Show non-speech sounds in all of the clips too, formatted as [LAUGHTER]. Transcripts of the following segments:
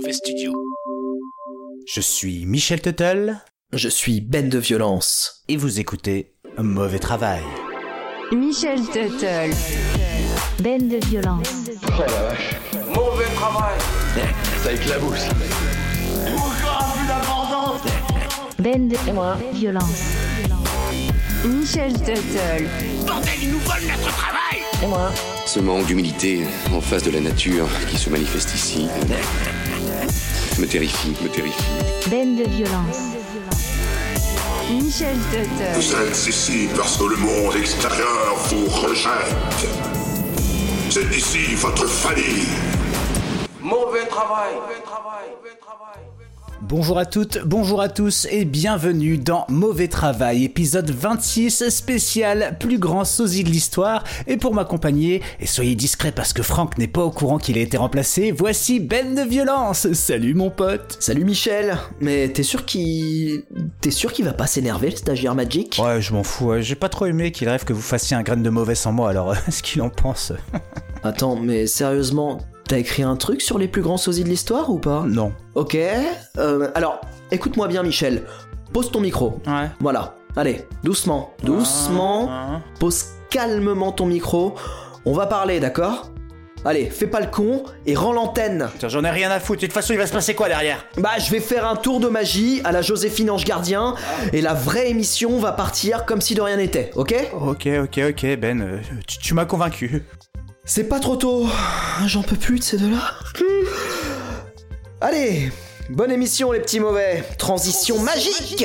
Mauvais Studio. Je suis Michel Tuttle Je suis Ben de Violence. et vous écoutez Mauvais Travail. Michel Tuttle. Ben de violence. Mauvais travail. Ça éclabousse. Ben de violence. Michel Tuttle. Bordel, ils nous volent notre travail Ce manque d'humilité en face de la nature qui se manifeste ici me terrifie, me terrifie. Ben de violence. Michel Tuttle. Vous êtes ici parce que le monde extérieur vous rejette. C'est ici votre famille. Mauvais travail. Mauvais travail. Mauvais travail. Bonjour à toutes, bonjour à tous et bienvenue dans Mauvais Travail, épisode 26 spécial, plus grand sosie de l'histoire. Et pour m'accompagner, et soyez discret parce que Franck n'est pas au courant qu'il a été remplacé, voici Ben de Violence. Salut mon pote. Salut Michel, mais t'es sûr qu'il... T'es sûr qu'il va pas s'énerver le stagiaire Magic? Ouais, je m'en fous, j'ai pas trop aimé qu'il rêve que vous fassiez un grain de mauvais sans moi, alors [LAUGHS] ce qu'il en pense Attends, mais sérieusement, t'as écrit un truc sur les plus grands sosies de l'histoire ou pas? Non. Ok, euh, alors, écoute-moi bien Michel. Pose ton micro. Ouais. Voilà, allez, doucement, doucement. Pose calmement ton micro. On va parler, d'accord? Allez, fais pas le con et rends l'antenne. Putain, J'en ai rien à foutre, de toute façon il va se passer quoi derrière? Bah, je vais faire un tour de magie à la Joséphine Ange Gardien et la vraie émission va partir comme si de rien n'était, ok? Ok, ok, ok, Ben, euh, tu, tu m'as convaincu. C'est pas trop tôt. J'en peux plus de ces deux-là. Allez, bonne émission les petits mauvais. Transition magique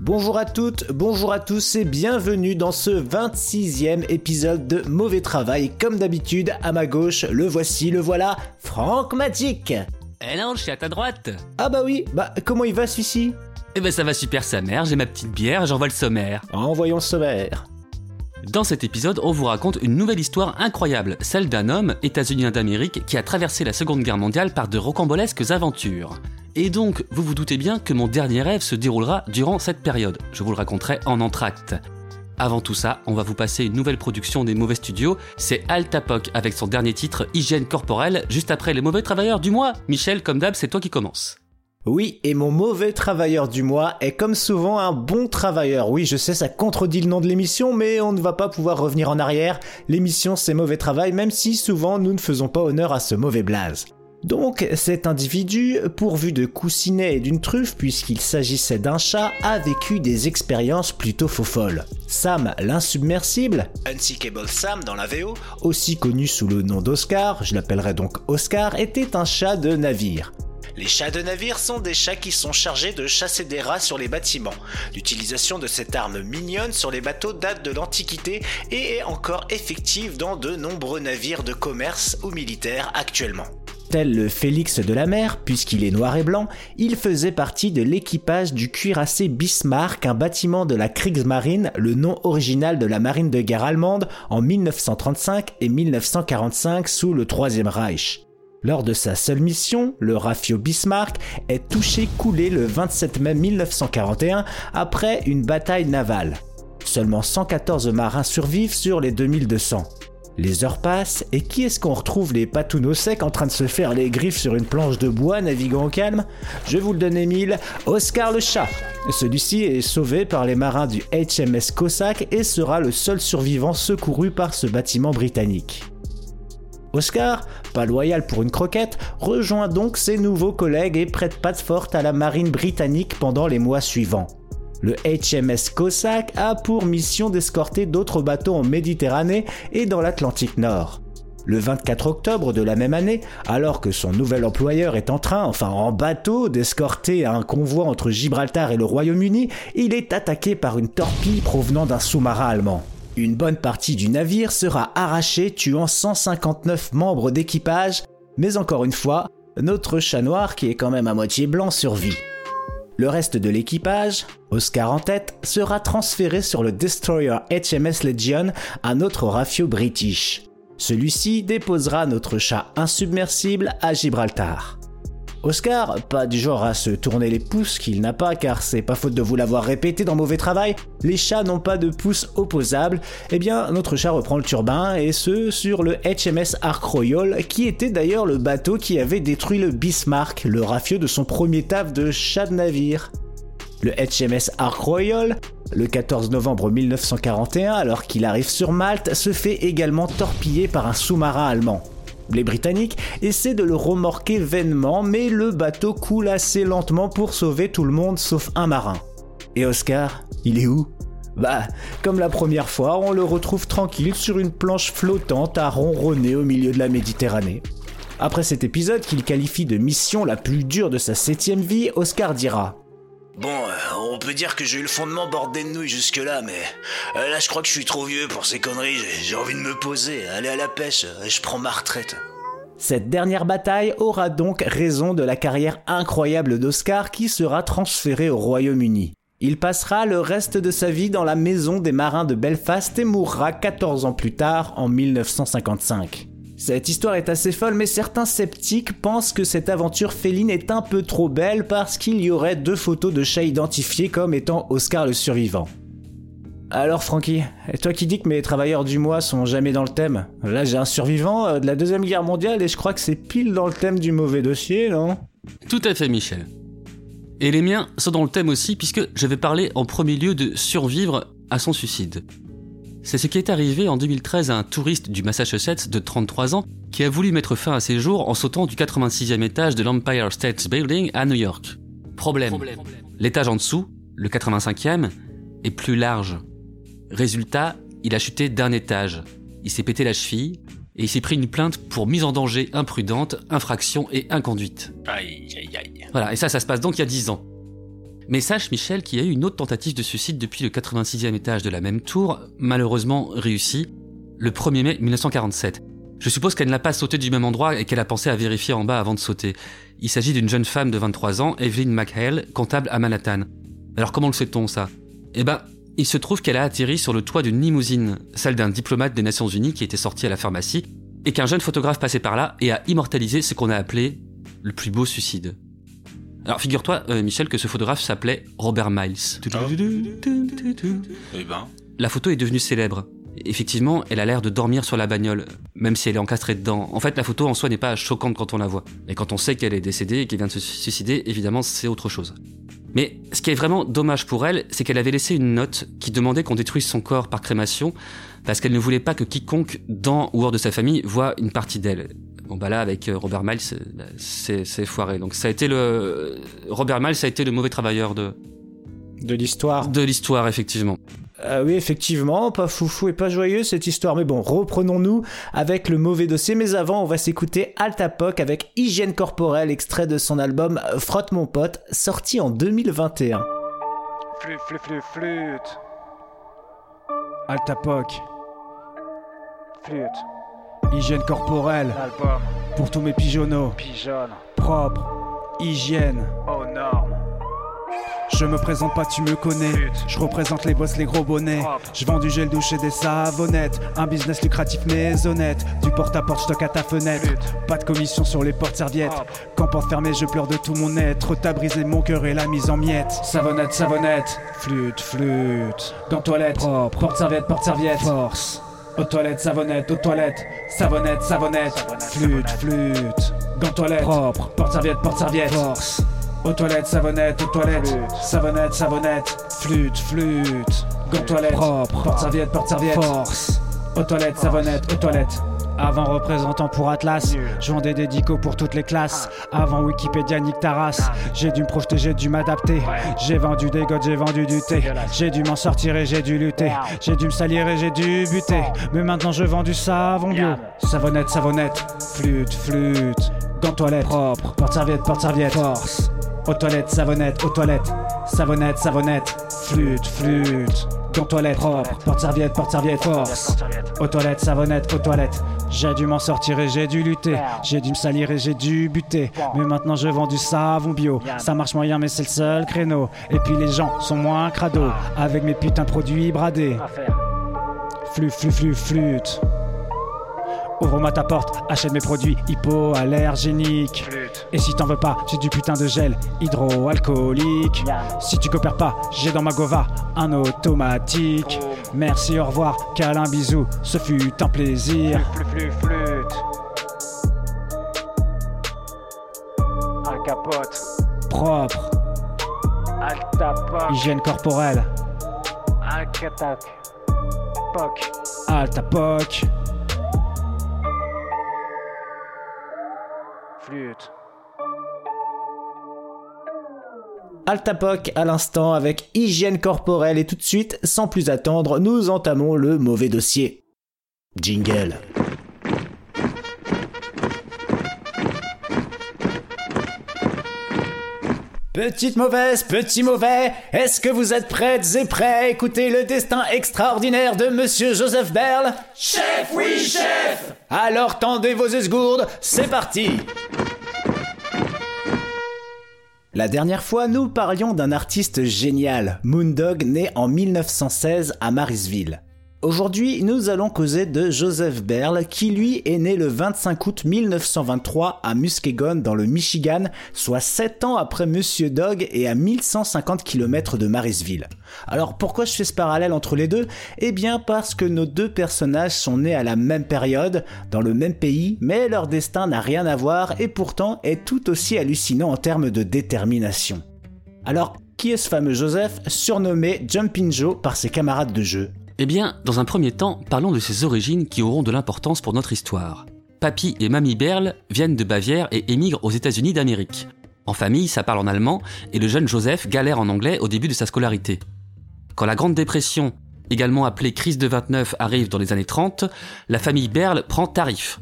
Bonjour à toutes, bonjour à tous et bienvenue dans ce 26e épisode de Mauvais Travail. Comme d'habitude, à ma gauche, le voici, le voilà, Franck Magic. Eh non, je suis à ta droite. Ah bah oui, bah comment il va celui-ci? Eh ben ça va super sa mère, j'ai ma petite bière, j'envoie le sommaire. Envoyons le sommaire. Dans cet épisode, on vous raconte une nouvelle histoire incroyable, celle d'un homme, états-unien d'Amérique, qui a traversé la Seconde Guerre mondiale par de rocambolesques aventures. Et donc, vous vous doutez bien que mon dernier rêve se déroulera durant cette période. Je vous le raconterai en entracte. Avant tout ça, on va vous passer une nouvelle production des Mauvais Studios. C'est Al Tapoc avec son dernier titre Hygiène corporelle, juste après les mauvais travailleurs du mois. Michel, comme d'hab, c'est toi qui commence. Oui, et mon mauvais travailleur du mois est comme souvent un bon travailleur. Oui, je sais, ça contredit le nom de l'émission, mais on ne va pas pouvoir revenir en arrière. L'émission, c'est mauvais travail, même si souvent nous ne faisons pas honneur à ce mauvais blaze. Donc, cet individu, pourvu de coussinets et d'une truffe, puisqu'il s'agissait d'un chat, a vécu des expériences plutôt faux folles. Sam, l'insubmersible, Unsinkable Sam dans la VO, aussi connu sous le nom d'Oscar, je l'appellerai donc Oscar, était un chat de navire. Les chats de navire sont des chats qui sont chargés de chasser des rats sur les bâtiments. L'utilisation de cette arme mignonne sur les bateaux date de l'Antiquité et est encore effective dans de nombreux navires de commerce ou militaires actuellement. Tel le Félix de la mer, puisqu'il est noir et blanc, il faisait partie de l'équipage du cuirassé Bismarck, un bâtiment de la Kriegsmarine, le nom original de la marine de guerre allemande, en 1935 et 1945 sous le Troisième Reich. Lors de sa seule mission, le Rafio Bismarck est touché coulé le 27 mai 1941 après une bataille navale. Seulement 114 marins survivent sur les 2200. Les heures passent et qui est-ce qu'on retrouve les patounes secs en train de se faire les griffes sur une planche de bois naviguant au calme? Je vous le donne Émile, Oscar le chat. Celui-ci est sauvé par les marins du HMS Cossack et sera le seul survivant secouru par ce bâtiment britannique. Oscar, pas loyal pour une croquette, rejoint donc ses nouveaux collègues et prête patte forte à la marine britannique pendant les mois suivants. Le HMS Cossack a pour mission d'escorter d'autres bateaux en Méditerranée et dans l'Atlantique Nord. Le 24 octobre de la même année, alors que son nouvel employeur est en train, enfin en bateau, d'escorter un convoi entre Gibraltar et le Royaume-Uni, il est attaqué par une torpille provenant d'un sous-marin allemand. Une bonne partie du navire sera arrachée, tuant 159 membres d'équipage, mais encore une fois, notre chat noir, qui est quand même à moitié blanc, survit. Le reste de l'équipage, Oscar en tête, sera transféré sur le destroyer HMS Legion, un autre rafio british. Celui-ci déposera notre chat insubmersible à Gibraltar. Oscar, pas du genre à se tourner les pouces qu'il n'a pas car c'est pas faute de vous l'avoir répété dans Mauvais Travail, les chats n'ont pas de pouces opposables, eh bien notre chat reprend le turbin et ce sur le HMS Ark Royal qui était d'ailleurs le bateau qui avait détruit le Bismarck, le rafieux de son premier taf de chat de navire. Le HMS Ark Royal, le 14 novembre 1941, alors qu'il arrive sur Malte, se fait également torpiller par un sous-marin allemand. Les Britanniques essaient de le remorquer vainement, mais le bateau coule assez lentement pour sauver tout le monde sauf un marin. Et Oscar, il est où? Bah, comme la première fois, on le retrouve tranquille sur une planche flottante à ronronner au milieu de la Méditerranée. Après cet épisode qu'il qualifie de mission la plus dure de sa septième vie, Oscar dira Bon, euh, on peut dire que j'ai eu le fondement bordé de nouilles jusque-là, mais euh, là je crois que je suis trop vieux pour ces conneries, j'ai- envie de me poser, aller à la pêche, et je prends ma retraite. Cette dernière bataille aura donc raison de la carrière incroyable d'Oscar qui sera transféré au Royaume-Uni. Il passera le reste de sa vie dans la maison des marins de Belfast et mourra 14 ans plus tard en 1955. Cette histoire est assez folle, mais certains sceptiques pensent que cette aventure féline est un peu trop belle parce qu'il y aurait deux photos de chats identifiés comme étant Oscar le survivant. Alors Francky, et toi qui dis que mes travailleurs du mois sont jamais dans le thème, là j'ai un survivant euh, de la Deuxième Guerre mondiale et je crois que c'est pile dans le thème du mauvais dossier, non? Tout à fait, Michel. Et les miens sont dans le thème aussi, puisque je vais parler en premier lieu de survivre à son suicide. C'est ce qui est arrivé en 2013 à un touriste du Massachusetts de 33 ans qui a voulu mettre fin à ses jours en sautant du 86e étage de l'Empire State Building à New York. Problème. L'étage en dessous, le 85e, est plus large. Résultat, il a chuté d'un étage. Il s'est pété la cheville et il s'est pris une plainte pour mise en danger imprudente, infraction et inconduite. Aïe, aïe, aïe. Voilà, et ça, ça se passe donc il y a 10 ans. Mais sache, Michel, qu'il y a eu une autre tentative de suicide depuis le 86e étage de la même tour, malheureusement réussie, le 1er mai 1947. Je suppose qu'elle n'a pas sauté du même endroit et qu'elle a pensé à vérifier en bas avant de sauter. Il s'agit d'une jeune femme de 23 ans, Evelyn McHale, comptable à Manhattan. Alors comment le sait-on ça? Eh ben, il se trouve qu'elle a atterri sur le toit d'une limousine, celle d'un diplomate des Nations Unies qui était sorti à la pharmacie, et qu'un jeune photographe passait par là et a immortalisé ce qu'on a appelé le plus beau suicide. Alors figure-toi, euh, Michel, que ce photographe s'appelait Robert Miles. Eh ben. La photo est devenue célèbre. Effectivement, elle a l'air de dormir sur la bagnole, même si elle est encastrée dedans. En fait, la photo en soi n'est pas choquante quand on la voit. Et quand on sait qu'elle est décédée et qu'elle vient de se suicider, évidemment, c'est autre chose. Mais ce qui est vraiment dommage pour elle, c'est qu'elle avait laissé une note qui demandait qu'on détruise son corps par crémation, parce qu'elle ne voulait pas que quiconque, dans ou hors de sa famille, voit une partie d'elle. Bon bah là, avec euh, Robert Miles, c'est c'est foiré. Donc ça a été le... Robert Miles a été le mauvais travailleur de, De l'histoire. de l'histoire, effectivement. Euh, oui, effectivement, pas foufou et pas joyeux cette histoire. Mais bon, reprenons-nous avec le mauvais dossier. Mais avant, on va s'écouter Altapoc avec Hygiène corporelle, extrait de son album Frotte mon pote, sorti en 2021. Flûte, flûte, flûte, flûte. Altapoc. Flûte. Hygiène corporelle. Album. Pour tous mes pigeonneaux. Pigeonne. Propre. Hygiène. Aux normes. Je me présente pas, tu me connais. Je représente les boss, les gros bonnets. Je vends du gel douche et des savonnettes. Un business lucratif mais honnête. Du porte-à-porte, stock à ta fenêtre. Pas de commission sur les portes-serviettes. Quand porte fermée, je pleure de tout mon être. T'as brisé mon cœur et la mise en miettes. Savonnette, savonnette. Flûte, flûte. Dans toilette. Propre. Porte-serviette, porte-serviette. Force. Aux toilettes, savonnette, aux toilettes. Savonnette, savonnette. Flûte, flûte. Gants toilette. Propre. Porte-serviette, porte-serviette. Force. Aux toilettes, savonnette, aux toilettes. Savonnette, savonnette. Flûte, flûte. Gants toilette. Propre. Porte-serviette, porte-serviette. Force. Aux toilettes, savonnette, aux toilettes. Avant représentant pour Atlas, je vendais des dicos pour toutes les classes. Avant Wikipédia, nique ta race. J'ai dû me projeter, j'ai dû m'adapter. J'ai vendu des godes, j'ai vendu du thé. J'ai dû m'en sortir et j'ai dû lutter. J'ai dû me salir et j'ai dû buter. Mais maintenant je vends du savon bio. Savonnette, savonnette. Flûte, flûte. Gants toilette propre. Porte-serviette, porte-serviette. Force. Aux toilettes, savonnette, aux toilettes. Savonnette, savonnette. Flûte, flûte. Gants toilette propre. Porte-serviette, porte-serviette. Force. Aux toilettes, savonnette, aux toilettes. J'ai dû m'en sortir et j'ai dû lutter. J'ai dû me salir et j'ai dû buter. Mais maintenant je vends du savon bio. Ça marche moyen, mais c'est le seul créneau. Et puis les gens sont moins crado. Avec mes putains produits bradés. Flûte, flûte, flûte, flûte. Ouvre-moi ta porte, achète mes produits hypoallergéniques. Et si t'en veux pas, j'ai du putain de gel hydroalcoolique. Si tu coopères pas, j'ai dans ma gova un automatique. Merci, au revoir, câlin, bisous, ce fut un plaisir. Flûte, flûte, Un capote. Propre. Hygiène corporelle. Alcatac. Poc. Flûte. Altapoc à l'instant avec hygiène corporelle et tout de suite, sans plus attendre, nous entamons le mauvais dossier. Jingle. Petite mauvaise, petit mauvais, est-ce que vous êtes prêtes et prêts à écouter le destin extraordinaire de Monsieur Joseph Berle? Chef, oui, chef Alors tendez vos esgourdes, c'est parti La dernière fois, nous parlions d'un artiste génial, Moondog, né en 1916 à Marisville. Aujourd'hui, nous allons causer de Joseph Berle, qui lui est né le 25 août 1923 à Muskegon dans le Michigan, soit 7 ans après Monsieur Dog et à 1150 km de Marisville. Alors pourquoi je fais ce parallèle entre les deux? Eh bien parce que nos deux personnages sont nés à la même période, dans le même pays, mais leur destin n'a rien à voir et pourtant est tout aussi hallucinant en termes de détermination. Alors, qui est ce fameux Joseph, surnommé Jumping Joe par ses camarades de jeu eh bien, dans un premier temps, parlons de ses origines qui auront de l'importance pour notre histoire. Papy et Mamie Berle viennent de Bavière et émigrent aux États-Unis d'Amérique. En famille, ça parle en allemand et le jeune Joseph galère en anglais au début de sa scolarité. Quand la Grande Dépression, également appelée crise de 29, arrive dans les années 30, la famille Berle prend tarif.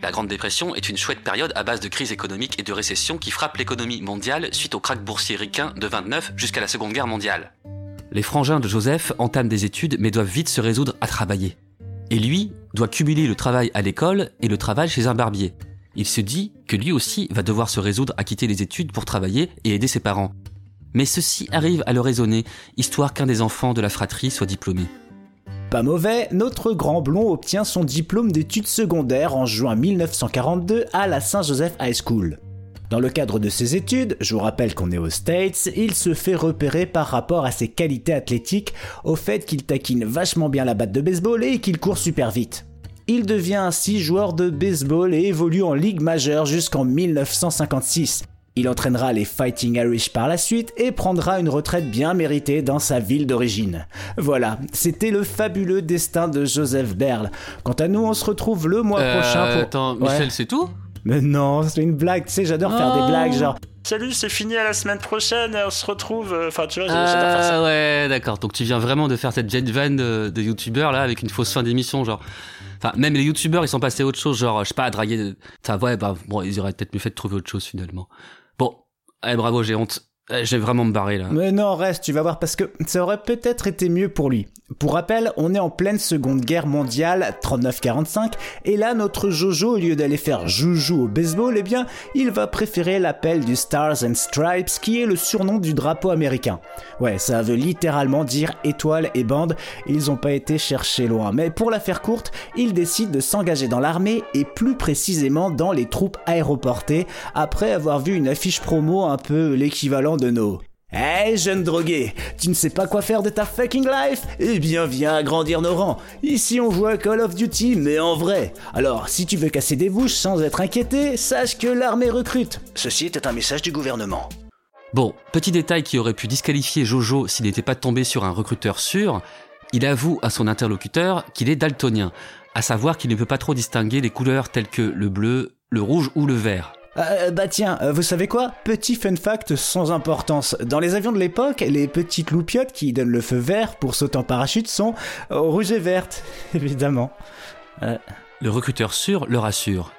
La Grande Dépression est une chouette période à base de crise économique et de récession qui frappe l'économie mondiale suite au krach boursier ricain de 29 jusqu'à la Seconde Guerre mondiale. Les frangins de Joseph entament des études mais doivent vite se résoudre à travailler. Et lui doit cumuler le travail à l'école et le travail chez un barbier. Il se dit que lui aussi va devoir se résoudre à quitter les études pour travailler et aider ses parents. Mais ceci arrive à le raisonner, histoire qu'un des enfants de la fratrie soit diplômé. Pas mauvais, notre grand blond obtient son diplôme d'études secondaires en juin 1942 à la Saint-Joseph High School. Dans le cadre de ses études, je vous rappelle qu'on est aux States, il se fait repérer par rapport à ses qualités athlétiques, au fait qu'il taquine vachement bien la batte de baseball et qu'il court super vite. Il devient ainsi joueur de baseball et évolue en Ligue majeure jusqu'en 1956. Il entraînera les Fighting Irish par la suite et prendra une retraite bien méritée dans sa ville d'origine. Voilà, c'était le fabuleux destin de Joseph Berle. Quant à nous, on se retrouve le mois Euh, prochain pour... Attends, Michel, Ouais. c'est tout? Mais non, c'est une blague, tu sais, j'adore faire des Oh. blagues genre... Salut, c'est fini à la semaine prochaine, on se retrouve. euh, Enfin, tu vois, j'adore faire ça. Ah ouais, d'accord. Donc tu viens vraiment de faire cette jet van de, de youtubeur là avec une fausse fin d'émission, genre. Enfin, même les youtubeurs ils sont passés à autre chose, genre, je sais pas, à draguer. de- Enfin, ouais, bah, bon, ils auraient peut-être mieux fait de trouver autre chose finalement. Bon, allez, bravo, j'ai honte. Euh, J'ai vraiment me barrer là. Mais non, reste, tu vas voir, parce que ça aurait peut-être été mieux pour lui. Pour rappel, on est en pleine Seconde Guerre mondiale, 39-45, et là, notre Jojo, au lieu d'aller faire joujou au baseball, eh bien, il va préférer l'appel du Stars and Stripes, qui est le surnom du drapeau américain. Ouais, ça veut littéralement dire étoile et bande, ils ont pas été chercher loin. Mais pour la faire courte, il décide de s'engager dans l'armée, et plus précisément dans les troupes aéroportées, après avoir vu une affiche promo un peu l'équivalent de nos Hey jeune drogué, tu ne sais pas quoi faire de ta fucking life? Eh bien viens agrandir nos rangs. Ici on joue à Call of Duty, mais en vrai. Alors si tu veux casser des bouches sans être inquiété, sache que l'armée recrute. Ceci était un message du gouvernement. Bon, petit détail qui aurait pu disqualifier Jojo s'il n'était pas tombé sur un recruteur sûr, il avoue à son interlocuteur qu'il est daltonien, à savoir qu'il ne peut pas trop distinguer les couleurs telles que le bleu, le rouge ou le vert. Euh, bah tiens, euh, vous savez quoi? Petit fun fact sans importance. Dans les avions de l'époque, les petites loupiottes qui donnent le feu vert pour sauter en parachute sont euh, rouges et vertes, [LAUGHS] évidemment. Euh, Le recruteur sûr le rassure.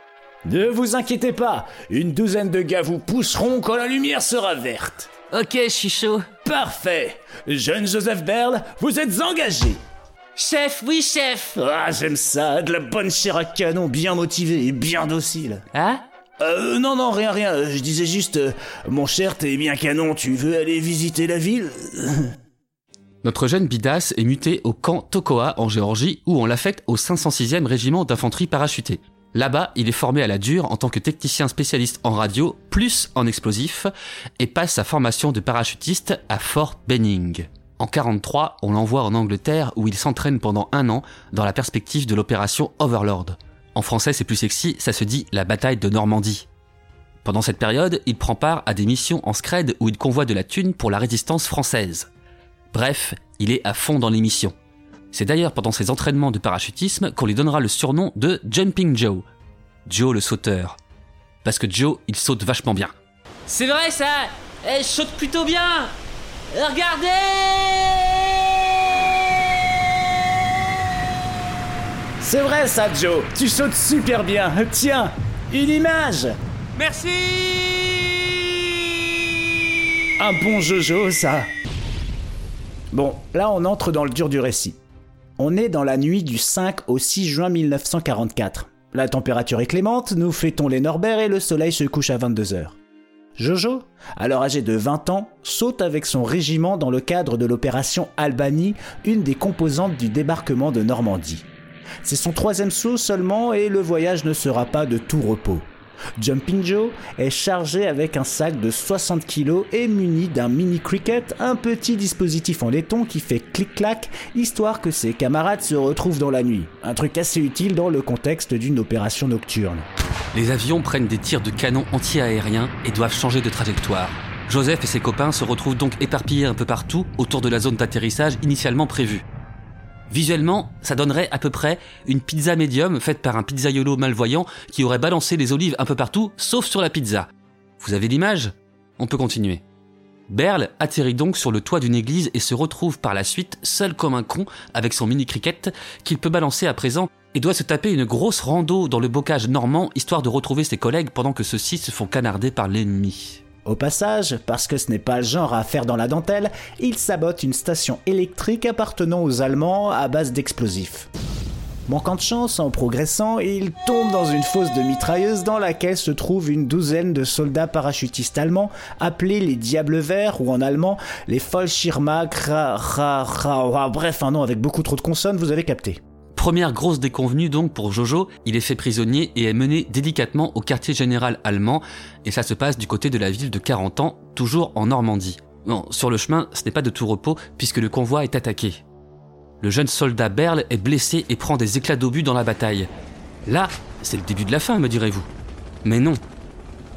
Ne vous inquiétez pas, une douzaine de gars vous pousseront quand la lumière sera verte. Ok, chaud. Parfait Jeune Joseph Berle, vous êtes engagé Chef, oui chef Ah, j'aime ça, de la bonne chair à canon, bien motivé et bien docile. Hein Euh, non, non, rien, rien, je disais juste, euh, mon cher, t'es bien canon, tu veux aller visiter la ville? [LAUGHS] Notre jeune Bidas est muté au camp Tokoa en Géorgie où on l'affecte au 506e régiment d'infanterie parachutée. Là-bas, il est formé à la dure en tant que technicien spécialiste en radio, plus en explosifs, et passe sa formation de parachutiste à Fort Benning. En 43, on l'envoie en Angleterre où il s'entraîne pendant un an dans la perspective de l'opération Overlord. En français, c'est plus sexy, ça se dit la bataille de Normandie. Pendant cette période, il prend part à des missions en scred où il convoie de la thune pour la résistance française. Bref, il est à fond dans les missions. C'est d'ailleurs pendant ses entraînements de parachutisme qu'on lui donnera le surnom de Jumping Joe. Joe le sauteur. Parce que Joe, il saute vachement bien. C'est vrai ça Elle saute plutôt bien Regardez C'est vrai ça, Joe. Tu sautes super bien. Tiens, une image. Merci Un bon Jojo, ça. Bon, là on entre dans le dur du récit. On est dans la nuit du 5 au 6 juin 1944. La température est clémente, nous fêtons les Norbert et le soleil se couche à 22h. Jojo, alors âgé de 20 ans, saute avec son régiment dans le cadre de l'opération Albanie, une des composantes du débarquement de Normandie. C'est son troisième saut seulement et le voyage ne sera pas de tout repos. Jumping Joe est chargé avec un sac de 60 kg et muni d'un mini cricket, un petit dispositif en laiton qui fait clic-clac, histoire que ses camarades se retrouvent dans la nuit. Un truc assez utile dans le contexte d'une opération nocturne. Les avions prennent des tirs de canon anti-aériens et doivent changer de trajectoire. Joseph et ses copains se retrouvent donc éparpillés un peu partout autour de la zone d'atterrissage initialement prévue. Visuellement, ça donnerait à peu près une pizza médium faite par un pizzaiolo malvoyant qui aurait balancé les olives un peu partout, sauf sur la pizza. Vous avez l'image? On peut continuer. Berle atterrit donc sur le toit d'une église et se retrouve par la suite seul comme un con avec son mini cricket qu'il peut balancer à présent et doit se taper une grosse rando dans le bocage normand histoire de retrouver ses collègues pendant que ceux-ci se font canarder par l'ennemi. Au passage, parce que ce n'est pas le genre à faire dans la dentelle, il sabote une station électrique appartenant aux Allemands à base d'explosifs. Manquant de chance, en progressant, il tombe dans une fosse de mitrailleuse dans laquelle se trouve une douzaine de soldats parachutistes allemands appelés les Diables Verts ou en allemand les Fallschirmjäger. Bref, un nom avec beaucoup trop de consonnes, vous avez capté. Première grosse déconvenue donc pour Jojo, il est fait prisonnier et est mené délicatement au quartier général allemand, et ça se passe du côté de la ville de 40 ans, toujours en Normandie. Non, sur le chemin, ce n'est pas de tout repos puisque le convoi est attaqué. Le jeune soldat Berle est blessé et prend des éclats d'obus dans la bataille. Là, c'est le début de la fin, me direz-vous. Mais non,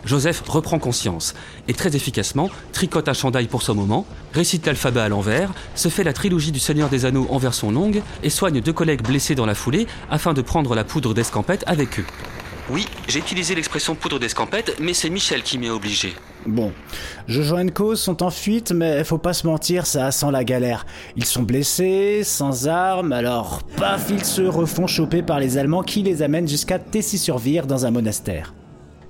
Joseph reprend conscience et très efficacement tricote un chandail pour son moment, récite l'alphabet à l'envers, se fait la trilogie du Seigneur des Anneaux en version longue et soigne deux collègues blessés dans la foulée afin de prendre la poudre d'escampette avec eux. Oui, j'ai utilisé l'expression poudre d'escampette, mais c'est Michel qui m'y a obligé. Bon, Jojo et Co sont en fuite, mais faut pas se mentir, ça sent la galère. Ils sont blessés, sans armes, alors paf, ils se refont choper par les Allemands qui les amènent jusqu'à Tessy-sur-Vire dans un monastère.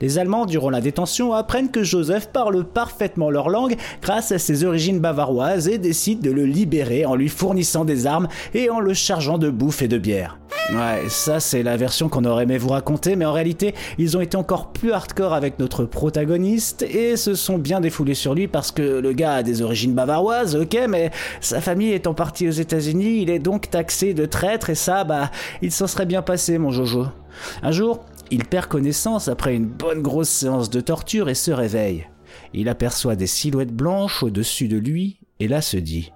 Les Allemands, durant la détention, apprennent que Joseph parle parfaitement leur langue grâce à ses origines bavaroises et décident de le libérer en lui fournissant des armes et en le chargeant de bouffe et de bière. Ouais, ça c'est la version qu'on aurait aimé vous raconter, mais en réalité, ils ont été encore plus hardcore avec notre protagoniste et se sont bien défoulés sur lui parce que le gars a des origines bavaroises, ok, mais sa famille étant partie aux États-Unis, il est donc taxé de traître et ça, bah, il s'en serait bien passé, mon Jojo. Un jour, il perd connaissance après une bonne grosse séance de torture et se réveille. Il aperçoit des silhouettes blanches au-dessus de lui et là se dit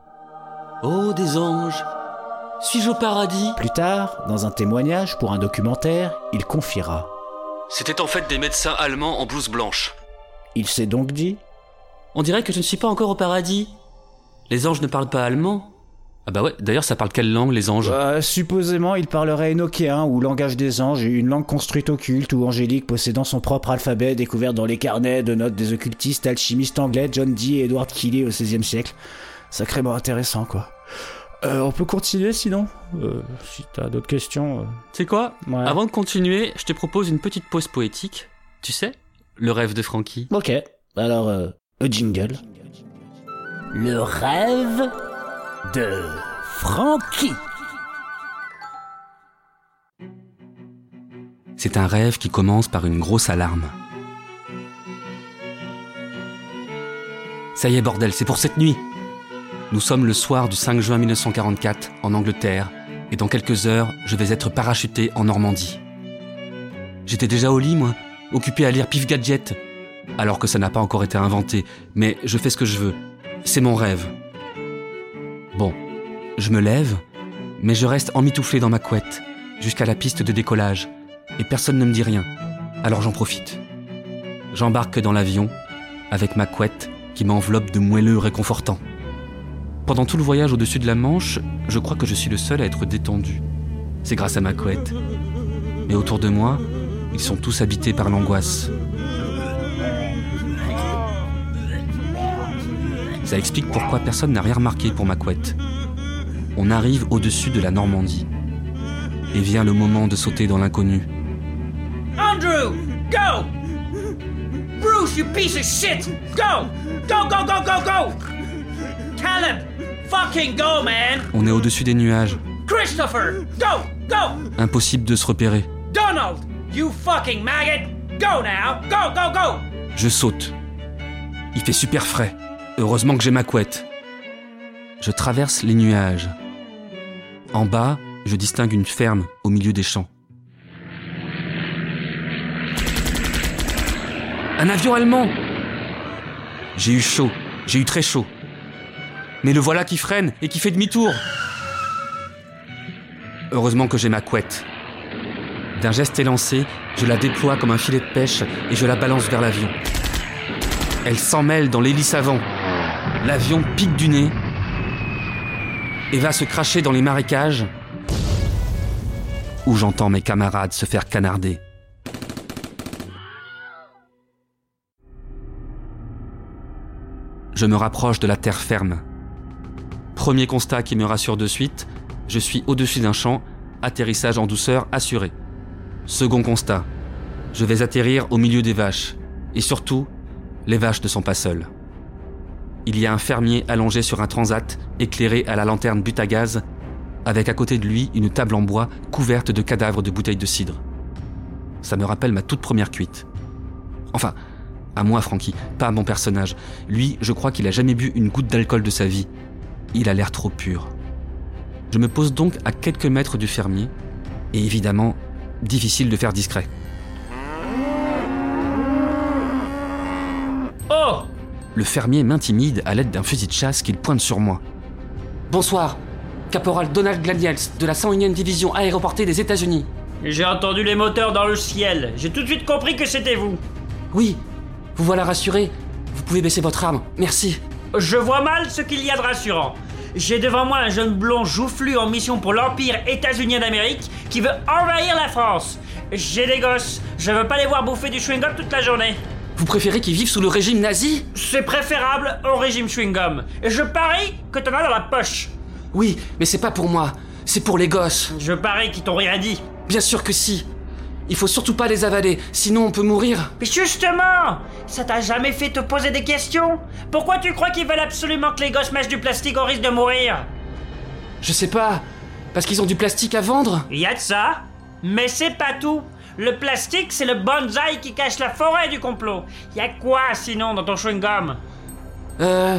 Oh des anges Suis-je au paradis? Plus tard, dans un témoignage pour un documentaire, il confiera C'était en fait des médecins allemands en blouse blanche. Il s'est donc dit On dirait que je ne suis pas encore au paradis. Les anges ne parlent pas allemand ah bah ouais, d'ailleurs ça parle quelle langue les anges? Euh, Supposément il parlerait enokéen ou langage des anges, une langue construite occulte ou angélique possédant son propre alphabet découvert dans les carnets de notes des occultistes alchimistes anglais John Dee et Edward Keeley au XVIe siècle. Sacrément intéressant quoi. Euh, on peut continuer sinon? Euh, Si t'as d'autres questions. Euh... C'est quoi? Avant de continuer, je te propose une petite pause poétique. Tu sais Le rêve de Frankie? Ok, alors, euh, jingle. Le rêve de Frankie. C'est un rêve qui commence par une grosse alarme. Ça y est, bordel, c'est pour cette nuit. Nous sommes le soir du 5 juin 1944 en Angleterre et dans quelques heures, je vais être parachuté en Normandie. J'étais déjà au lit, moi, occupé à lire Pif Gadget, alors que ça n'a pas encore été inventé, mais je fais ce que je veux. C'est mon rêve. Bon, je me lève, mais je reste emmitouflé dans ma couette, jusqu'à la piste de décollage, et personne ne me dit rien, alors j'en profite. J'embarque dans l'avion, avec ma couette qui m'enveloppe de moelleux réconfortant. Pendant tout le voyage au-dessus de la Manche, je crois que je suis le seul à être détendu. C'est grâce à ma couette. Mais autour de moi, ils sont tous habités par l'angoisse. Ça explique pourquoi personne n'a rien remarqué pour ma couette. On arrive au-dessus de la Normandie. Et vient le moment de sauter dans l'inconnu. Andrew, go! Bruce, you piece of shit! Go! Go, go, go, go, go! Caleb, fucking go, man! On est au-dessus des nuages. Christopher, go, go! Impossible de se repérer. Donald, you fucking maggot! Go now! Go, go, go! Je saute. Il fait super frais. Heureusement que j'ai ma couette. Je traverse les nuages. En bas, je distingue une ferme au milieu des champs. Un avion allemand J'ai eu chaud, j'ai eu très chaud. Mais le voilà qui freine et qui fait demi-tour. Heureusement que j'ai ma couette. D'un geste élancé, je la déploie comme un filet de pêche et je la balance vers l'avion. Elle s'en mêle dans l'hélice avant. L'avion pique du nez et va se cracher dans les marécages où j'entends mes camarades se faire canarder. Je me rapproche de la terre ferme. Premier constat qui me rassure de suite, je suis au-dessus d'un champ, atterrissage en douceur assuré. Second constat, je vais atterrir au milieu des vaches. Et surtout, les vaches ne sont pas seules. Il y a un fermier allongé sur un transat, éclairé à la lanterne but à gaz, avec à côté de lui une table en bois couverte de cadavres de bouteilles de cidre. Ça me rappelle ma toute première cuite. Enfin, à moi, Francky, pas à mon personnage. Lui, je crois qu'il a jamais bu une goutte d'alcool de sa vie. Il a l'air trop pur. Je me pose donc à quelques mètres du fermier, et évidemment, difficile de faire discret. Oh Le fermier m'intimide à l'aide d'un fusil de chasse qu'il pointe sur moi. Bonsoir, caporal Donald Glaniels de la 101e division aéroportée des États-Unis. J'ai entendu les moteurs dans le ciel. J'ai tout de suite compris que c'était vous. Oui, vous voilà rassuré. Vous pouvez baisser votre arme. Merci. Je vois mal ce qu'il y a de rassurant. J'ai devant moi un jeune blond joufflu en mission pour l'Empire états-unien d'Amérique qui veut envahir la France. J'ai des gosses. Je veux pas les voir bouffer du chewing-gum toute la journée. Vous préférez qu'ils vivent sous le régime nazi C'est préférable au régime chewing-gum. Et je parie que t'en as dans la poche. Oui, mais c'est pas pour moi. C'est pour les gosses. Je parie qu'ils t'ont rien dit. Bien sûr que si. Il faut surtout pas les avaler, sinon on peut mourir. Mais justement Ça t'a jamais fait te poser des questions? Pourquoi tu crois qu'ils veulent absolument que les gosses mâchent du plastique au risque de mourir? Je sais pas. Parce qu'ils ont du plastique à vendre? Il y a de ça. Mais c'est pas tout. Le plastique, c'est le bonsaï qui cache la forêt du complot. Y a quoi sinon dans ton chewing-gum Euh.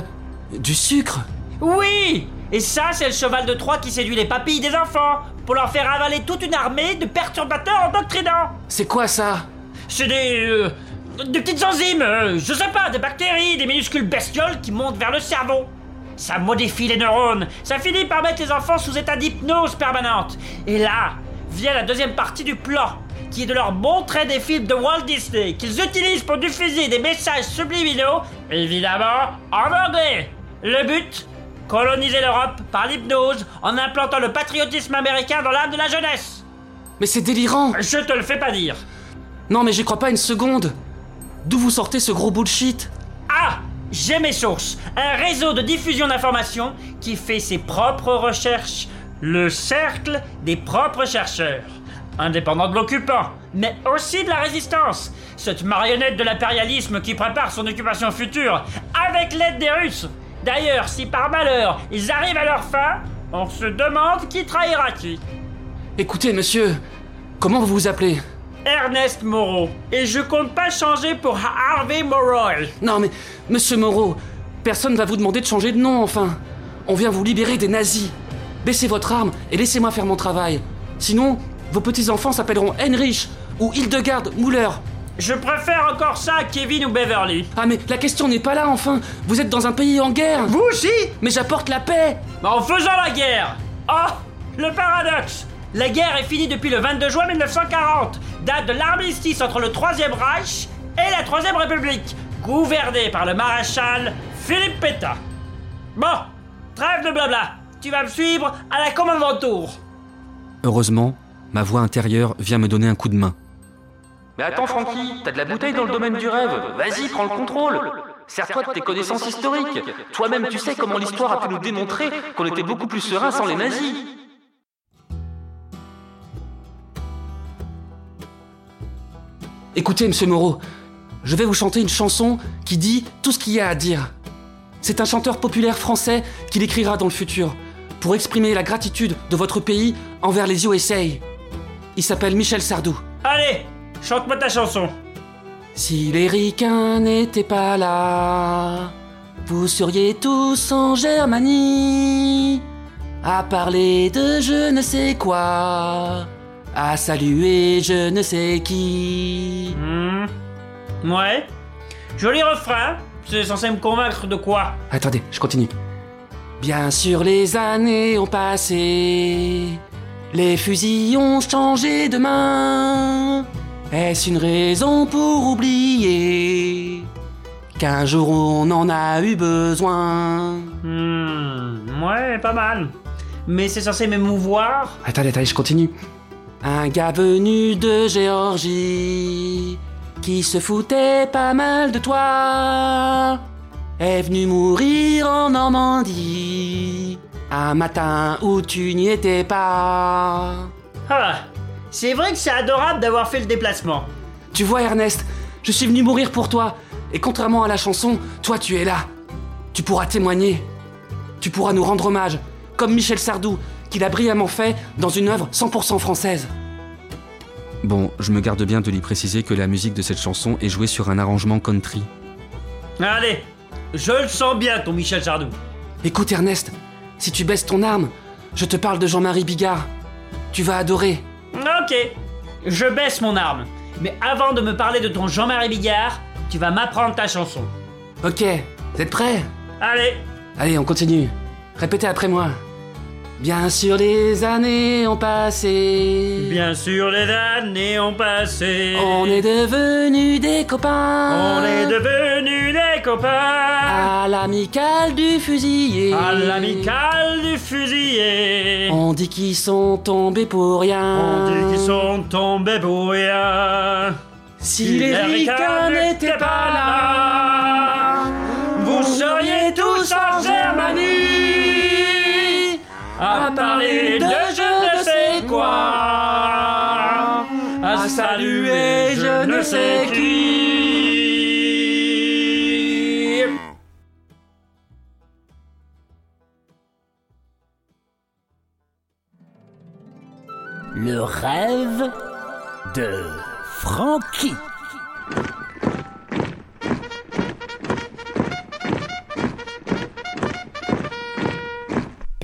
Du sucre Oui Et ça, c'est le cheval de Troie qui séduit les papilles des enfants pour leur faire avaler toute une armée de perturbateurs endoctrinants. C'est quoi ça? C'est des. euh, des petites enzymes, euh, je sais pas, des bactéries, des minuscules bestioles qui montent vers le cerveau. Ça modifie les neurones, ça finit par mettre les enfants sous état d'hypnose permanente. Et là, vient la deuxième partie du plan, qui est de leur montrer des films de Walt Disney qu'ils utilisent pour diffuser des messages subliminaux, évidemment en anglais. Le but Coloniser l'Europe par l'hypnose en implantant le patriotisme américain dans l'âme de la jeunesse. Mais c'est délirant Je te le fais pas dire. Non mais j'y crois pas une seconde D'où vous sortez ce gros bullshit? Ah J'ai mes sources. Un réseau de diffusion d'informations qui fait ses propres recherches. Le cercle des propres chercheurs. Indépendant de l'occupant, mais aussi de la résistance. Cette marionnette de l'impérialisme qui prépare son occupation future avec l'aide des Russes. D'ailleurs, si par malheur ils arrivent à leur fin, on se demande qui trahira qui. Écoutez, monsieur, comment vous vous appelez? Ernest Moreau. Et je compte pas changer pour Harvey Morroy. Non mais, monsieur Moreau, personne va vous demander de changer de nom, enfin. On vient vous libérer des nazis. Baissez votre arme et laissez-moi faire mon travail. Sinon, vos petits-enfants s'appelleront Heinrich ou Hildegard Müller. Je préfère encore ça à Kevin ou Beverly. Ah mais la question n'est pas là enfin Vous êtes dans un pays en guerre Vous aussi? Mais j'apporte la paix Bah, En faisant la guerre Oh Le paradoxe La guerre est finie depuis le 22 juin 1940, date de l'armistice entre le Troisième Reich et la Troisième République, gouvernée par le maréchal Philippe Pétain. Bon, trêve de blabla, tu vas me suivre à la commandement tour. Heureusement, ma voix intérieure vient me donner un coup de main. Mais attends Francky, t'as de la bouteille dans le domaine du rêve. Vas-y, prends le contrôle. Sers-toi de tes connaissances historiques. Toi-même, tu sais comment l'histoire a pu nous démontrer qu'on était beaucoup plus serein sans les nazis. Écoutez, monsieur Moreau, je vais vous chanter une chanson qui dit tout ce qu'il y a à dire. C'est un chanteur populaire français qui l'écrira dans le futur pour exprimer la gratitude de votre pays envers les USA. Il s'appelle Michel Sardou. Allez, chante-moi ta chanson. Si les ricains n'étaient pas là, vous seriez tous en Germanie, à parler de je ne sais quoi, à saluer je ne sais qui. Hmm. Ouais. Joli refrain. C'est censé me convaincre de quoi? Attendez, je continue. Bien sûr, les années ont passé, les fusils ont changé de main. Est-ce une raison pour oublier qu'un jour on en a eu besoin? Hmm. Ouais, pas mal. Mais c'est censé m'émouvoir Attendez, attendez, je continue. Un gars venu de Géorgie qui se foutait pas mal de toi est venu mourir en Normandie un matin où tu n'y étais pas. Ah, c'est vrai que c'est adorable d'avoir fait le déplacement. Tu vois Ernest, je suis venu mourir pour toi et contrairement à la chanson, toi tu es là. Tu pourras témoigner. Tu pourras nous rendre hommage, comme Michel Sardou, qui l'a brillamment fait dans une œuvre 100% française. Bon, je me garde bien de lui préciser que la musique de cette chanson est jouée sur un arrangement country. Allez, je le sens bien ton Michel Sardou. Écoute Ernest, si tu baisses ton arme, je te parle de Jean-Marie Bigard. Tu vas adorer. Ok, je baisse mon arme. Mais avant de me parler de ton Jean-Marie Bigard, tu vas m'apprendre ta chanson. Ok, vous êtes prêts? Allez, Allez, on continue. Répétez après moi. Bien sûr, les années ont passé. bien sûr les années ont passé. On est devenus des copains. On est devenus des copains. À l'amicale du fusillé. À l'amicale du fusillé. On dit qu'ils sont tombés pour rien. On dit qu'ils sont tombés pour rien. Si les ricains n'étaient pas là, vous seriez tous en Germanie à parler de je ne sais quoi, à saluer je ne sais qui. Le rêve de Frankie.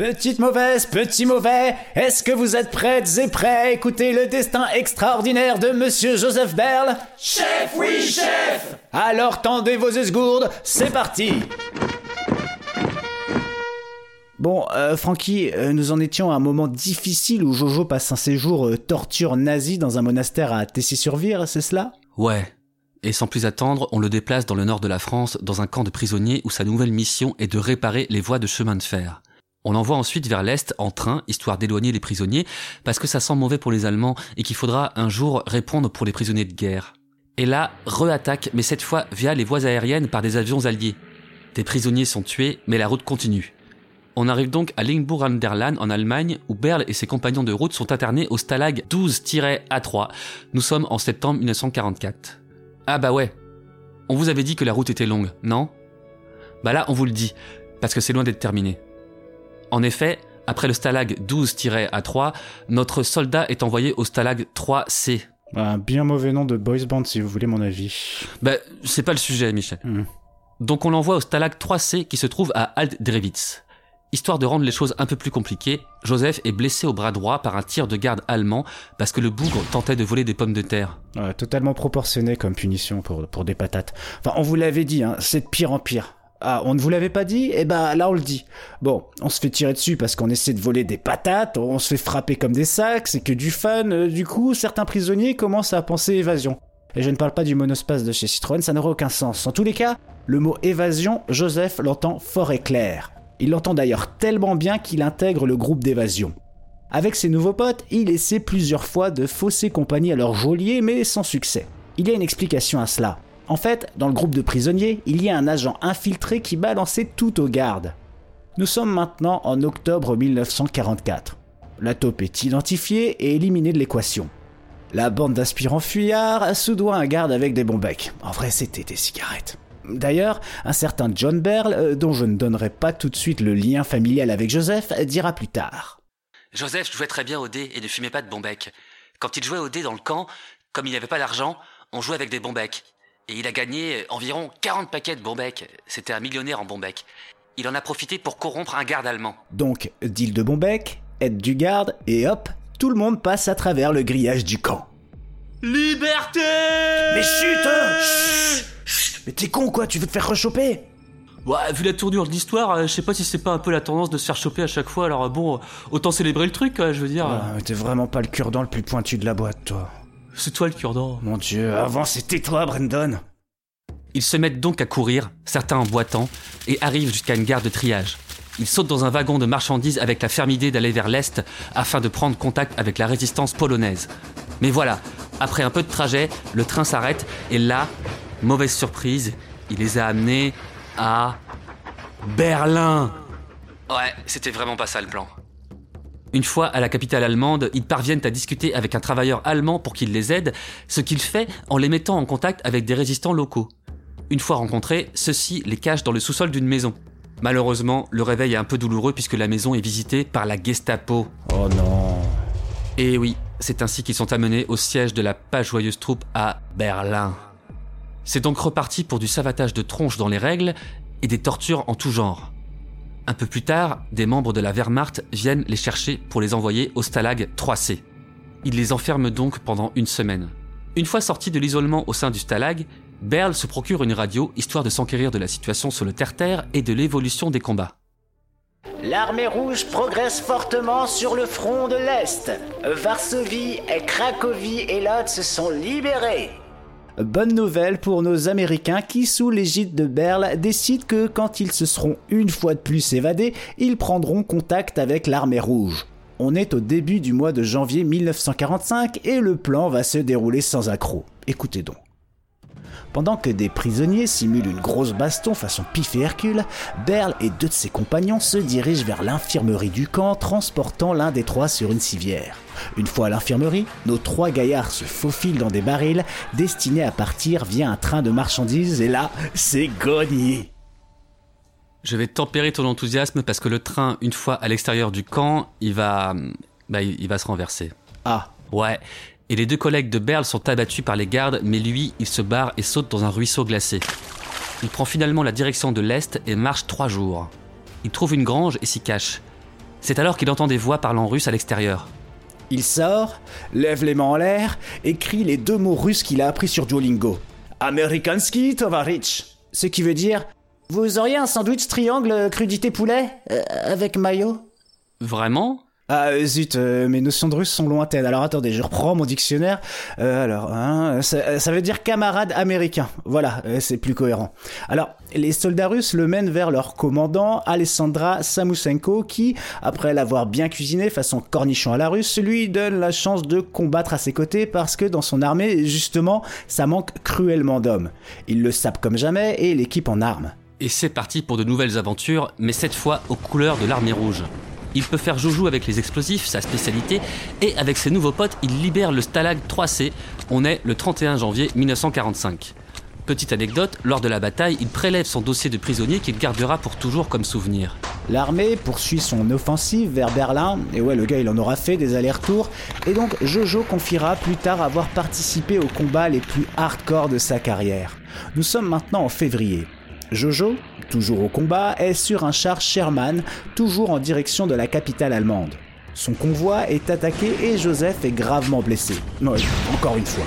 Petite mauvaise, petit mauvais, est-ce que vous êtes prêtes et prêts à écouter le destin extraordinaire de Monsieur Joseph Berle? Chef, oui, chef Alors tendez vos esgourdes, c'est parti Bon, euh, Francky, euh, nous en étions à un moment difficile où Jojo passe un séjour euh, torture nazi dans un monastère à Tessy-sur-Vire, c'est cela? Ouais. Et sans plus attendre, on le déplace dans le nord de la France, dans un camp de prisonniers où sa nouvelle mission est de réparer les voies de chemin de fer. On l'envoie ensuite vers l'Est en train, histoire d'éloigner les prisonniers, parce que ça sent mauvais pour les Allemands et qu'il faudra un jour répondre pour les prisonniers de guerre. Et là, re-attaque, mais cette fois via les voies aériennes par des avions alliés. Des prisonniers sont tués, mais la route continue. On arrive donc à Lingbourg an der Lahn en Allemagne, où Berle et ses compagnons de route sont internés au stalag 12-A3. Nous sommes en septembre 1944. Ah bah ouais. On vous avait dit que la route était longue, non? Bah là, on vous le dit, parce que c'est loin d'être terminé. En effet, après le stalag 12-A3, notre soldat est envoyé au stalag 3C. Un bien mauvais nom de boys band si vous voulez mon avis. Bah, c'est pas le sujet, Michel. Hmm. Donc on l'envoie au stalag 3C qui se trouve à Alt-Drewitz. Histoire de rendre les choses un peu plus compliquées, Joseph est blessé au bras droit par un tir de garde allemand parce que le bougre tentait de voler des pommes de terre. Ouais, totalement proportionné comme punition pour, pour des patates. Enfin, on vous l'avait dit, hein, c'est de pire en pire. Ah, on ne vous l'avait pas dit? Eh ben là on le dit. Bon, on se fait tirer dessus parce qu'on essaie de voler des patates, on se fait frapper comme des sacs, c'est que du fun. Euh, du coup, certains prisonniers commencent à penser évasion. Et je ne parle pas du monospace de chez Citroën, ça n'aurait aucun sens. En tous les cas, le mot évasion, Joseph l'entend fort et clair. Il l'entend d'ailleurs tellement bien qu'il intègre le groupe d'évasion. Avec ses nouveaux potes, il essaie plusieurs fois de fausser compagnie à leur geôlier, mais sans succès. Il y a une explication à cela. En fait, dans le groupe de prisonniers, il y a un agent infiltré qui balançait tout aux gardes. Nous sommes maintenant en octobre 1944. La taupe est identifiée et éliminée de l'équation. La bande d'aspirants fuyards soudoie un garde avec des bons becs. En vrai, c'était des cigarettes. D'ailleurs, un certain John Berle, euh, dont je ne donnerai pas tout de suite le lien familial avec Joseph, dira plus tard. Joseph jouait très bien au dé et ne fumait pas de bon. Quand il jouait au dé dans le camp, comme il n'y avait pas d'argent, on jouait avec des bons becs. Et il a gagné environ 40 paquets de bons becs. C'était un millionnaire en bons becs. Il en a profité pour corrompre un garde allemand. Donc, deal de bon bec, aide du garde, et hop, tout le monde passe à travers le grillage du camp. Liberté Mais chut, hein Chut, chut. Mais t'es con quoi, tu veux te faire rechoper? Ouais, vu la tournure de l'histoire, euh, je sais pas si c'est pas un peu la tendance de se faire choper à chaque fois, alors euh, bon, autant célébrer le truc, quoi, je veux dire. Mais T'es vraiment pas le cure-dent le plus pointu de la boîte, toi. C'est toi le cure-dent. Mon dieu, avant c'était toi, Brandon. Ils se mettent donc à courir, certains en boitant, et arrivent jusqu'à une gare de triage. Ils sautent dans un wagon de marchandises avec la ferme idée d'aller vers l'Est afin de prendre contact avec la résistance polonaise. Mais voilà, après un peu de trajet, le train s'arrête et là, mauvaise surprise, il les a amenés à Berlin. Ouais, c'était vraiment pas ça le plan. Une fois à la capitale allemande, ils parviennent à discuter avec un travailleur allemand pour qu'il les aide, ce qu'il fait en les mettant en contact avec des résistants locaux. Une fois rencontrés, ceux-ci les cachent dans le sous-sol d'une maison. Malheureusement, le réveil est un peu douloureux puisque la maison est visitée par la Gestapo. Oh non. Et oui, c'est ainsi qu'ils sont amenés au siège de la pas joyeuse troupe à Berlin. C'est donc reparti pour du savatage de tronches dans les règles et des tortures en tout genre. Un peu plus tard, des membres de la Wehrmacht viennent les chercher pour les envoyer au Stalag 3C. Ils les enferment donc pendant une semaine. Une fois sortis de l'isolement au sein du Stalag, Berl se procure une radio histoire de s'enquérir de la situation sur le terre-terre et de l'évolution des combats. L'armée rouge progresse fortement sur le front de l'Est. Varsovie, Cracovie et Lodz sont libérés. Bonne nouvelle pour nos Américains qui, sous l'égide de Berle, décident que quand ils se seront une fois de plus évadés, ils prendront contact avec l'armée rouge. On est au début du mois de janvier 1945 et le plan va se dérouler sans accroc. Écoutez donc. Pendant que des prisonniers simulent une grosse baston façon Pif et Hercule, Berle et deux de ses compagnons se dirigent vers l'infirmerie du camp, transportant l'un des trois sur une civière. Une fois à l'infirmerie, nos trois gaillards se faufilent dans des barils destinés à partir via un train de marchandises et là, c'est gagné. Je vais tempérer ton enthousiasme parce que le train, une fois à l'extérieur du camp, il va, bah, il il va se renverser. Ah, Ouais. Et les deux collègues de Berle sont abattus par les gardes, mais lui, il se barre et saute dans un ruisseau glacé. Il prend finalement la direction de l'Est et marche trois jours. Il trouve une grange et s'y cache. C'est alors qu'il entend des voix parlant russe à l'extérieur. Il sort, lève les mains en l'air et crie les deux mots russes qu'il a appris sur Duolingo. Amerikanski Tovarich. Ce qui veut dire Vous auriez un sandwich triangle crudité poulet euh, avec mayo Vraiment? Ah euh, zut, euh, mes notions de russe sont lointaines. Alors attendez, je reprends mon dictionnaire. Euh, alors, hein, ça, veut dire camarade américain. Voilà, c'est plus cohérent. Alors, les soldats russes le mènent vers leur commandant, Alessandra Samusenko, qui, après l'avoir bien cuisiné façon cornichon à la russe, lui donne la chance de combattre à ses côtés parce que dans son armée, justement, ça manque cruellement d'hommes. Il le sape comme jamais et l'équipe en armes. Et c'est parti pour de nouvelles aventures, mais cette fois aux couleurs de l'armée rouge. Il peut faire joujou avec les explosifs, sa spécialité, et avec ses nouveaux potes, il libère le Stalag 3C. On est le 31 janvier 1945. Petite anecdote, lors de la bataille, il prélève son dossier de prisonnier qu'il gardera pour toujours comme souvenir. L'armée poursuit son offensive vers Berlin, et ouais, le gars il en aura fait des allers-retours, et donc Jojo confiera plus tard avoir participé aux combats les plus hardcore de sa carrière. Nous sommes maintenant en février. Jojo, toujours au combat, est sur un char Sherman, toujours en direction de la capitale allemande. Son convoi est attaqué et Joseph est gravement blessé. Oui, encore une fois.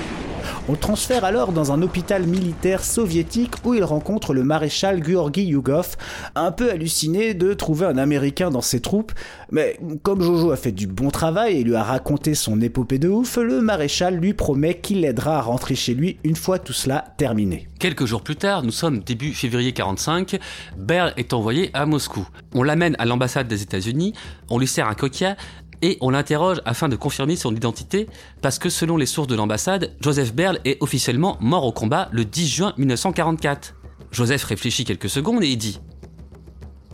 On le transfère alors dans un hôpital militaire soviétique où il rencontre le maréchal Georgi Yugov, un peu halluciné de trouver un Américain dans ses troupes, mais comme Jojo a fait du bon travail et lui a raconté son épopée de ouf, le maréchal lui promet qu'il l'aidera à rentrer chez lui une fois tout cela terminé. Quelques jours plus tard, nous sommes début février 45, Berl est envoyé à Moscou. On l'amène à l'ambassade des États-Unis, on lui sert un coquia et on l'interroge afin de confirmer son identité parce que selon les sources de l'ambassade, Joseph Berl est officiellement mort au combat le 10 juin 1944. Joseph réfléchit quelques secondes et il dit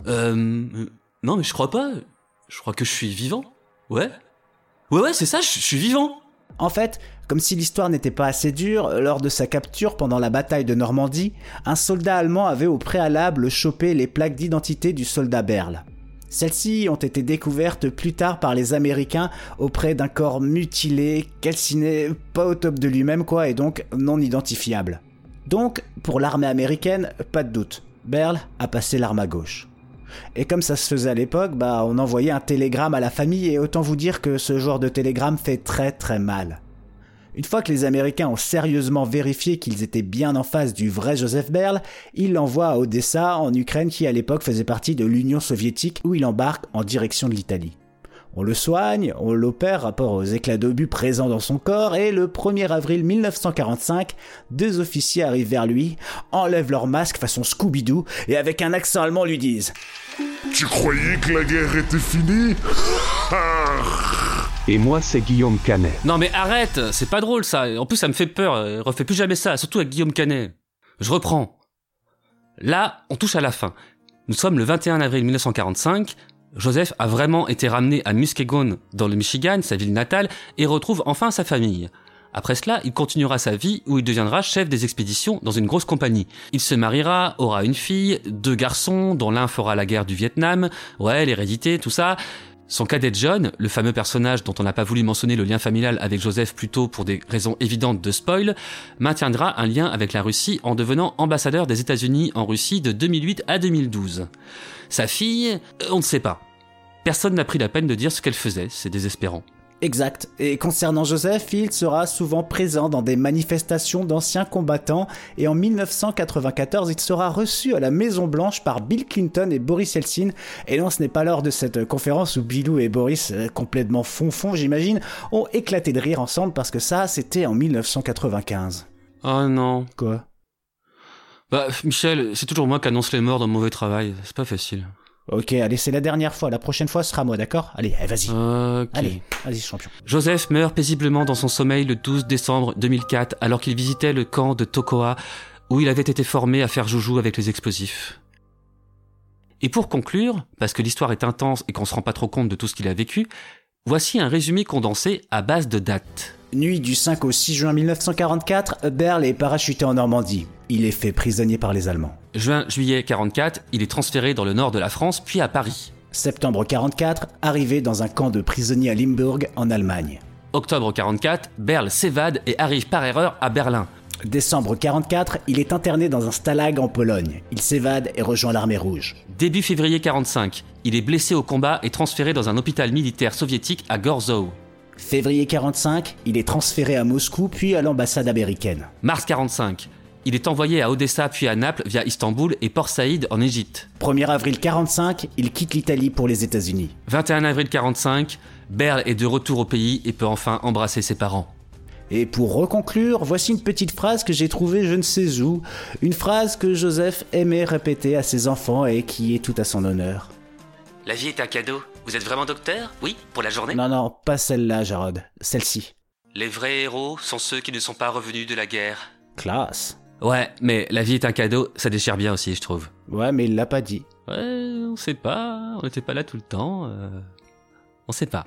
Euh. Non, mais je crois pas. Je crois que je suis vivant. Ouais. Ouais, ouais, c'est ça, je je suis vivant. En fait, comme si l'histoire n'était pas assez dure, lors de sa capture pendant la bataille de Normandie, un soldat allemand avait au préalable chopé les plaques d'identité du soldat Berl. Celles-ci ont été découvertes plus tard par les Américains auprès d'un corps mutilé, calciné, pas au top de lui-même quoi, et donc non identifiable. Donc, pour l'armée américaine, pas de doute, Berl a passé l'arme à gauche. Et comme ça se faisait à l'époque, bah on envoyait un télégramme à la famille et autant vous dire que ce genre de télégramme fait très très mal. Une fois que les Américains ont sérieusement vérifié qu'ils étaient bien en face du vrai Joseph Berl, ils l'envoient à Odessa, en Ukraine, qui à l'époque faisait partie de l'Union soviétique, où il embarque en direction de l'Italie. On le soigne, on l'opère rapport aux éclats d'obus présents dans son corps, et le 1er avril 1945, deux officiers arrivent vers lui, enlèvent leur masque façon Scooby-Doo, et avec un accent allemand lui disent Tu croyais que la guerre était finie? Et moi, c'est Guillaume Canet. Non mais arrête, c'est pas drôle ça. En plus ça me fait peur. euh, Refais plus jamais ça, surtout avec Guillaume Canet. Je reprends. Là, on touche à la fin. Nous sommes le 21 avril 1945. Joseph a vraiment été ramené à Muskegon, dans le Michigan, sa ville natale, et retrouve enfin sa famille. Après cela, il continuera sa vie où il deviendra chef des expéditions dans une grosse compagnie. Il se mariera, aura une fille, deux garçons, dont l'un fera la guerre du Vietnam, ouais, l'hérédité, tout ça. Son cadet John, le fameux personnage dont on n'a pas voulu mentionner le lien familial avec Joseph plus tôt pour des raisons évidentes de spoil, maintiendra un lien avec la Russie en devenant ambassadeur des États-Unis en Russie de 2008 à 2012. Sa fille, euh, on ne sait pas. Personne n'a pris la peine de dire ce qu'elle faisait, c'est désespérant. Exact. Et concernant Joseph, il sera souvent présent dans des manifestations d'anciens combattants et en 1994, il sera reçu à la Maison Blanche par Bill Clinton et Boris Yeltsin. Et non, ce n'est pas lors de cette conférence où Billou et Boris, euh, complètement fond-fond j'imagine, ont éclaté de rire ensemble parce que ça, c'était en 1995. Oh non. Quoi? Bah, Michel, c'est toujours moi qui annonce les morts dans mauvais travail, c'est pas facile. Ok, allez, c'est la dernière fois. La prochaine fois, sera moi, d'accord? Allez, allez, vas-y. Allez, vas-y, champion. Joseph meurt paisiblement dans son sommeil le 12 décembre 2004 alors qu'il visitait le camp de Tokoa où il avait été formé à faire joujou avec les explosifs. Et pour conclure, parce que l'histoire est intense et qu'on se rend pas trop compte de tout ce qu'il a vécu, voici un résumé condensé à base de dates. Nuit du 5 au 6 juin 1944, Berl est parachuté en Normandie. Il est fait prisonnier par les Allemands. Juin-juillet 44, il est transféré dans le nord de la France puis à Paris. Septembre 44, arrivé dans un camp de prisonniers à Limburg, en Allemagne. Octobre 44, Berl s'évade et arrive par erreur à Berlin. Décembre 44, il est interné dans un stalag en Pologne. Il s'évade et rejoint l'armée rouge. Début février 45, il est blessé au combat et transféré dans un hôpital militaire soviétique à Gorzow. Février 45, il est transféré à Moscou puis à l'ambassade américaine. Mars 45, il est envoyé à Odessa puis à Naples via Istanbul et Port Saïd en Égypte. 1er avril 45, il quitte l'Italie pour les États-Unis. 21 avril 45, Berl est de retour au pays et peut enfin embrasser ses parents. Et pour reconclure, voici une petite phrase que j'ai trouvée je ne sais où, une phrase que Joseph aimait répéter à ses enfants et qui est tout à son honneur. La vie est un cadeau. Vous êtes vraiment docteur? Oui, pour la journée? Non, non, pas celle-là, Jarod, celle-ci. Les vrais héros sont ceux qui ne sont pas revenus de la guerre. Classe. Ouais, mais la vie est un cadeau, ça déchire bien aussi, je trouve. Ouais, mais il l'a pas dit. Ouais, on sait pas, on n'était pas là tout le temps. euh, On sait pas.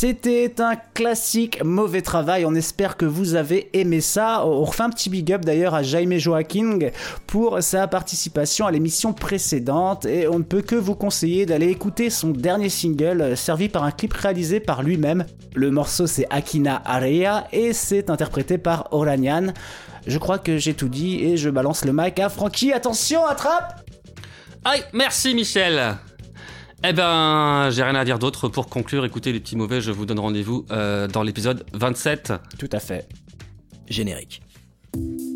C'était un classique mauvais travail. On espère que vous avez aimé ça. On refait un petit big up d'ailleurs à Jaime Joaquin pour sa participation à l'émission précédente et on ne peut que vous conseiller d'aller écouter son dernier single euh, servi par un clip réalisé par lui-même. Le morceau c'est Akina Area et c'est interprété par Oranian. Je crois que j'ai tout dit et je balance le mic à Francky. Attention, attrape Aïe, merci Michel eh ben, j'ai rien à dire d'autre pour conclure. Écoutez les petits mauvais, je vous donne rendez-vous euh, dans l'épisode 27. Tout à fait. Générique. Plus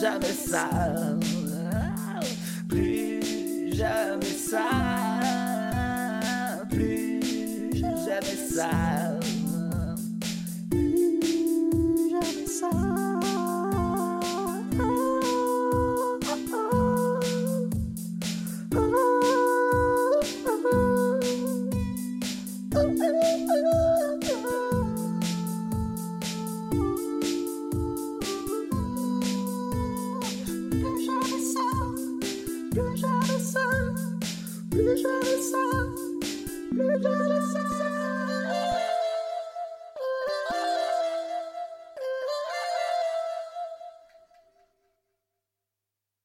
jamais ça, plus jamais ça, plus jamais plus